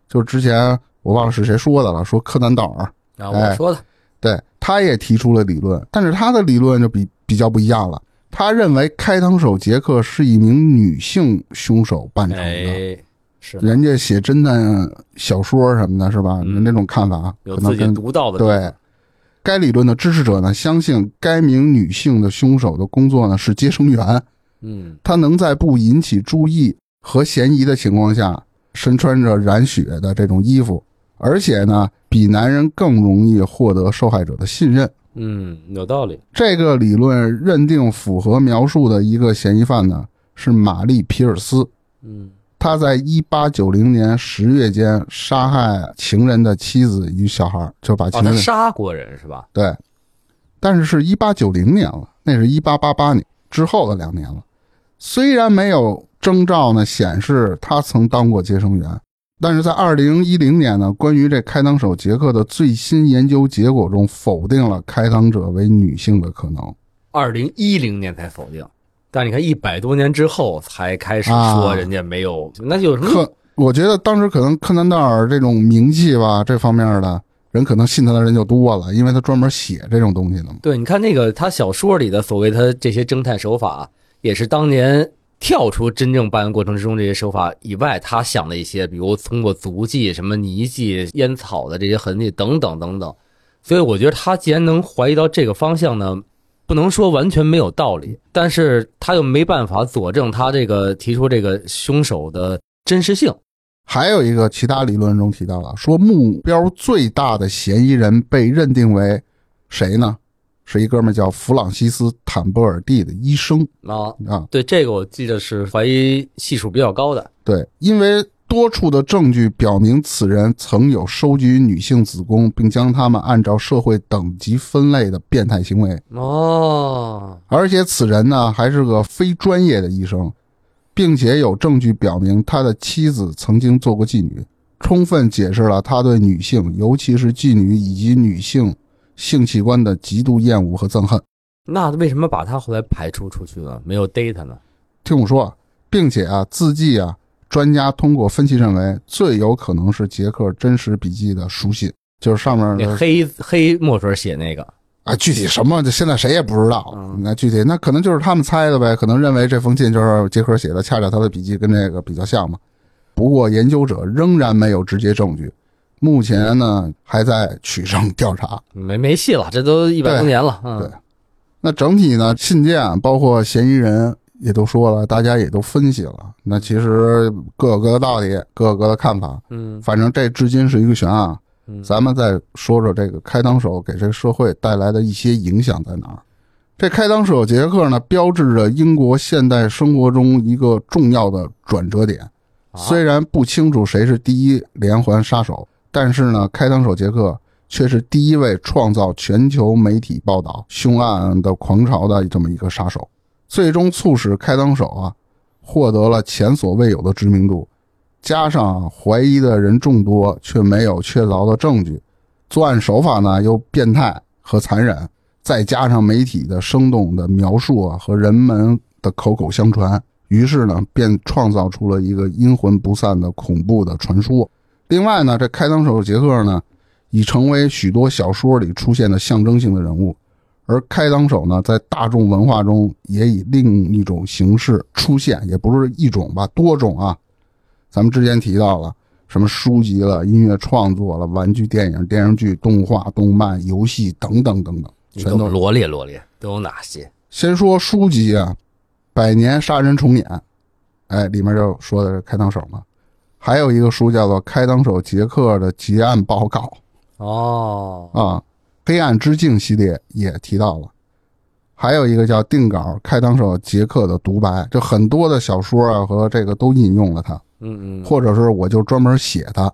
就是之前我忘了是谁说的了，说柯南道尔，我说的，对，他也提出了理论，但是他的理论就比比较不一样了。他认为开膛手杰克是一名女性凶手扮成的，哎，是人家写侦探小说什么的，是吧？嗯人这种看法有自己独到的对。该理论的支持者呢，相信该名女性的凶手的工作呢是接生员，嗯她能在不引起注意和嫌疑的情况下，身穿着染血的这种衣服，而且呢，比男人更容易获得受害者的信任。嗯，有道理。这个理论认定符合描述的一个嫌疑犯呢是玛丽·皮尔斯，嗯他在一八九零年十月间杀害情人的妻子与小孩，就把哦，情人、他杀过人是吧？对，但是是一八九零年了，那是一八八八年之后的两年了。虽然没有征兆呢显示他曾当过接生员，但是在二零一零年呢，关于这开膛手杰克的最新研究结果中否定了开膛者为女性的可能。二零一零年才否定，但你看一百多年之后才开始啊说人家没有，那有什么？我觉得当时可能柯南道尔这种名气吧，这方面的人可能信他的人就多了，因为他专门写这种东西的嘛。对，你看那个他小说里的所谓他这些侦探手法，也是当年跳出真正办案过程之中这些手法以外，他想的一些，比如通过足迹、什么泥迹、烟草的这些痕迹等等等等。所以我觉得他既然能怀疑到这个方向呢，不能说完全没有道理，但是他又没办法佐证他这个提出这个凶手的真实性。还有一个其他理论中提到了，说目标最大的嫌疑人被认定为谁呢？是一哥们儿叫弗朗西斯·坦波尔蒂的医生啊，啊。对这个我记得是怀疑系数比较高的。对，因为多处的证据表明此人曾有收集女性子宫并将她们按照社会等级分类的变态行为，哦，而且此人呢还是个非专业的医生，并且有证据表明他的妻子曾经做过妓女，充分解释了他对女性，尤其是妓女以及女性性器官的极度厌恶和憎恨。那为什么把他后来排除出去了？没有逮他呢？听我说，并且啊，字迹啊，专家通过分析认为，最有可能是杰克真实笔记的书信，就是上面那黑黑墨水写那个，啊，具体什么现在谁也不知道嗯。那具体那可能就是他们猜的呗，可能认为这封信就是杰克写的，恰巧他的笔记跟这个比较像嘛。不过研究者仍然没有直接证据，目前呢还在取证调查。没没戏了，这都一百多年了。嗯，对那整体呢，信件包括嫌疑人也都说了，大家也都分析了。那其实各有各的道理，各有各的看法。嗯反正这至今是一个悬案。嗯，咱们再说说这个开膛手给这个社会带来的一些影响在哪儿。这开膛手杰克呢，标志着英国现代生活中一个重要的转折点。啊虽然不清楚谁是第一连环杀手，但是呢，开膛手杰克却是第一位创造全球媒体报道凶案的狂潮的这么一个杀手，最终促使开膛手啊获得了前所未有的知名度。加上怀疑的人众多，却没有确凿的证据，作案手法呢又变态和残忍，再加上媒体的生动的描述啊和人们的口口相传，于是呢便创造出了一个阴魂不散的恐怖的传说。另外呢，这开膛手杰克呢已成为许多小说里出现的象征性的人物，而开膛手呢在大众文化中也以另一种形式出现，也不是一种吧，多种啊。咱们之前提到了什么书籍了、音乐创作了、玩具、电影、电视剧、动画、动漫、游戏等等等等，全都罗列罗列，都有哪些？先说书籍啊，《百年杀人重演》，哎，里面就说的是开膛手嘛。还有一个书叫做《开膛手杰克的结案报告哦》，啊，《黑暗之境》系列也提到了。还有一个叫定稿《开膛手杰克的独白》，就很多的小说啊和这个都引用了他，嗯嗯，或者是我就专门写他。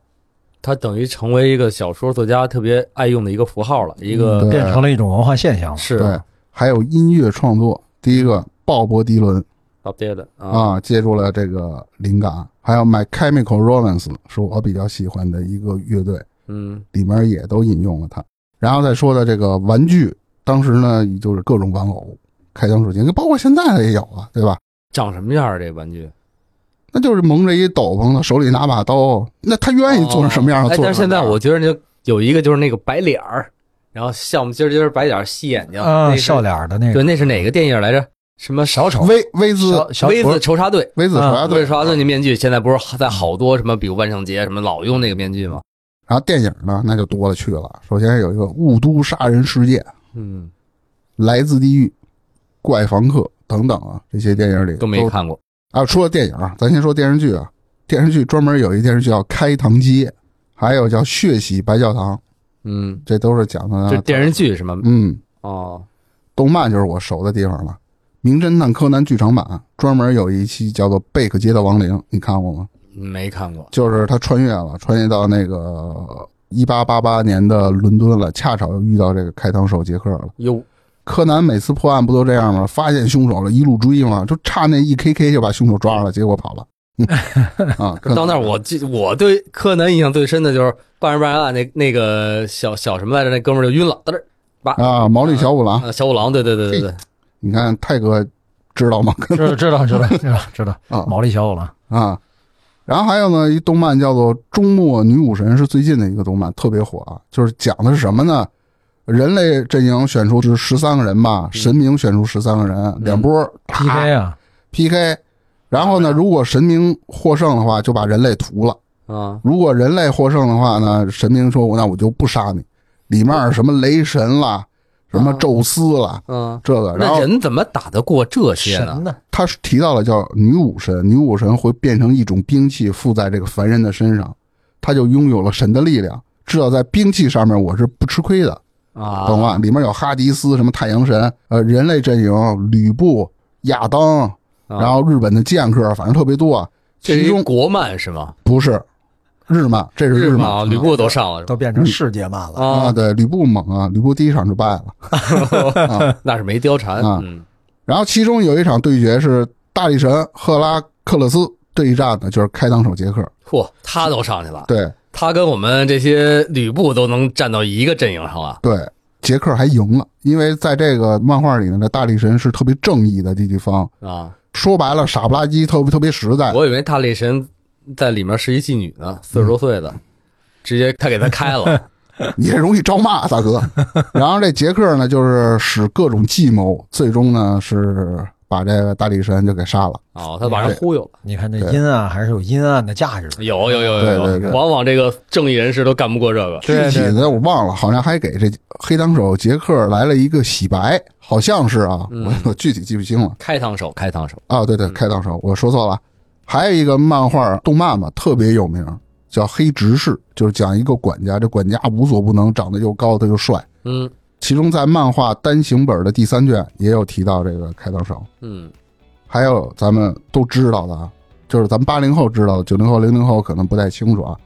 他等于成为一个小说作家特别爱用的一个符号了，一个对变成了一种文化现象了。是对，还有音乐创作，第一个鲍勃迪伦 update 啊，啊，借助了这个灵感，还有 My Chemical Romance 是我比较喜欢的一个乐队，嗯里面也都引用了它。然后再说的这个玩具，当时呢就是各种玩偶，开膛手杰克，包括现在的也有啊，对吧？长什么样儿这玩具？那就是蒙着一斗篷的，手里拿把刀，那他愿意做成什么样的但是现在我觉得就有一个就是那个白脸儿，然后像我们今儿今儿白脸儿细眼睛，啊，那是笑脸的那个对，那是哪个电影来着？什么小丑，威威兹小小威子仇杀队？威兹手下威队子仇杀队那面具现在不是在好多什么，比如万圣节什么老用那个面具吗？然后电影呢，那就多了去了。首先有一个《雾都杀人事件》《嗯，来自地狱》《怪房客》等等啊，这些电影里都没看过。啊。除了电影啊，咱先说电视剧啊。电视剧专门有一电视剧叫《开膛街》，还有叫《血洗白教堂》，嗯，这都是讲的这电视剧是吗？嗯，哦，动漫就是我熟的地方了。《名侦探柯南》剧场版专门有一期叫做《贝克街的亡灵》，你看过吗？没看过。就是他穿越了，穿越到那个一八八八年的伦敦了，恰巧又遇到这个开膛手杰克了。哟，柯南每次破案不都这样吗？发现凶手了，一路追嘛，就差那一 K K 就把凶手抓了，结果跑了。啊，到那儿我记我对柯南印象最深的就是办人办案那那个小小什么来着，那哥们儿就晕了，在这儿啊，毛利小五郎，啊，小五郎，对对对对对，你看泰哥知道吗？知道 知道知道 知道知道啊毛利小五郎，啊。然后还有呢，一动漫叫做《终末女武神》，是最近的一个动漫，特别火啊。就是讲的是什么呢？人类阵营选出是十三个人吧，神明选出十三个人，两波 PK 啊，PK。然后呢，如果神明获胜的话，就把人类屠了；啊，如果人类获胜的话呢，神明说：“那我就不杀你。”里面是什么雷神啦，什么宙斯了，嗯，这个。然后那人怎么打得过这些呢？呢？他是提到了叫女武神，女武神会变成一种兵器附在这个凡人的身上，他就拥有了神的力量，知道在兵器上面我是不吃亏的，啊，懂吗？里面有哈迪斯，什么太阳神，呃，人类阵营吕布、亚当，啊然后日本的剑客，反正特别多。其中一国漫是吗？不是日漫，这是日漫，吕布都上了都变成世界漫了。啊，啊，对，吕布猛啊，吕布第一场就败了。那是没貂蝉啊嗯然后其中有一场对决是大力神赫拉克勒斯对战的，就是开膛手杰克。嚯，他都上去了，对他跟我们这些吕布都能站到一个阵营上了。对，杰克还赢了，因为在这个漫画里呢，这大力神是特别正义的地方，啊，说白了傻不拉几，特别特别实在。我以为大力神在里面是一妓女呢，四十多岁的，直接他给他开了。你这容易招骂，大哥。然后这杰克呢，就是使各种计谋，最终呢是把这个大力神就给杀了。哦，他把人忽悠了。你看这阴暗还是有阴暗的价值的。有有有有有，对对对往往这个正义人士都干不过这个。具体的我忘了，好像还给这黑膛手杰克来了一个洗白，好像是啊，嗯我我具体记不清了。开膛手，开膛手，啊，对对，开膛手，我说错了。还有一个漫画动漫嘛，特别有名，叫《黑执事》，就是讲一个管家，这管家无所不能，长得又高，他又帅。嗯其中在漫画单行本的第三卷也有提到这个开膛手。嗯，还有咱们都知道的啊，就是咱们八零后知道的，九零后、零零后可能不太清楚啊，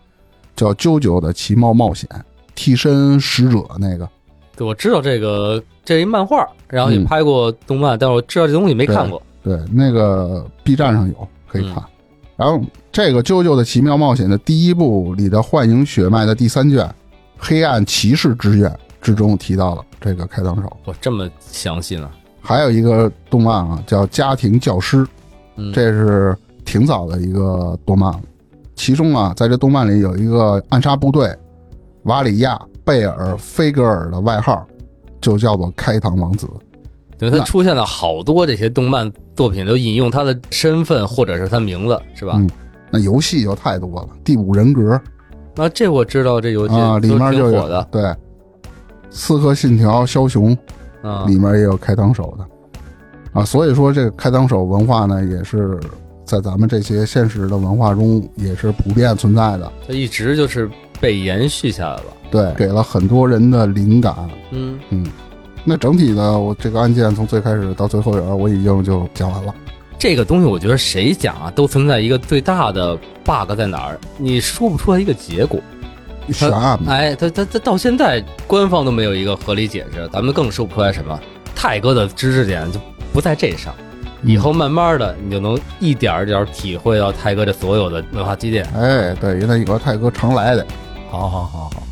叫《啾啾的奇猫冒险》替身使者那个。对，我知道这个这一漫画，然后也嗯拍过动漫，但是我知道这东西没看过。对，那个 B 站上有可以看。然后这个《啾啾的奇妙冒险》的第一部里的幻影血脉的第三卷《黑暗骑士之愿》之中提到了这个开膛手。哇，这么详细呢？还有一个动漫啊，叫《家庭教师》，嗯，这是挺早的一个动漫了。其中啊，在这动漫里有一个暗杀部队，瓦里亚·贝尔·菲格尔的外号就叫做开膛王子。那对他出现了好多这些动漫作品，都引用他的身份或者是他名字，是吧？嗯那游戏就太多了，《第五人格》那这我知道，这游戏啊，里面就有的。对，《刺客信条：枭雄》啊，里面也有开膛手的啊，所以说这个开膛手文化呢，也是在咱们这些现实的文化中也是普遍存在的。它一直就是被延续下来了。对，给了很多人的灵感。嗯，嗯，那整体的我这个案件从最开始到最后边，我已经就讲完了。这个东西我觉得谁讲啊，都存在一个最大的 bug 在哪儿？你说不出来一个结果。悬案嘛，哎，他他他到现在官方都没有一个合理解释，咱们更说不出来什么。泰哥的知识点就不在这上，以后慢慢的你就能一点儿一点儿体会到泰哥这所有的文化积淀。哎，对，因为泰哥常来的。好好好好，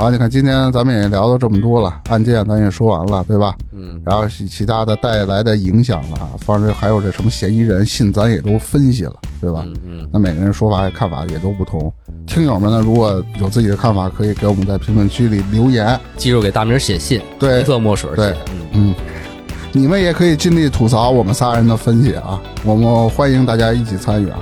好，你看今天咱们也聊了这么多了，案件咱也说完了，对吧？嗯，然后其其他的带来的影响了，反正还有这什么嫌疑人信，咱也都分析了，对吧？嗯嗯，那每个人说法看法也都不同。听友们呢，如果有自己的看法，可以给我们在评论区里留言。记住给大明写信，对红色墨水。对嗯，嗯，你们也可以尽力吐槽我们仨人的分析啊，我们欢迎大家一起参与啊。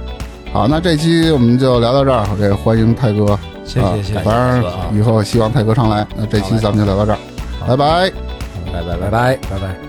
好，那这期我们就聊到这儿，这欢迎泰哥，啊谢谢谢谢，反正以后希望泰哥常来。那这期咱们就聊到这儿，拜拜。拜拜拜拜。拜拜。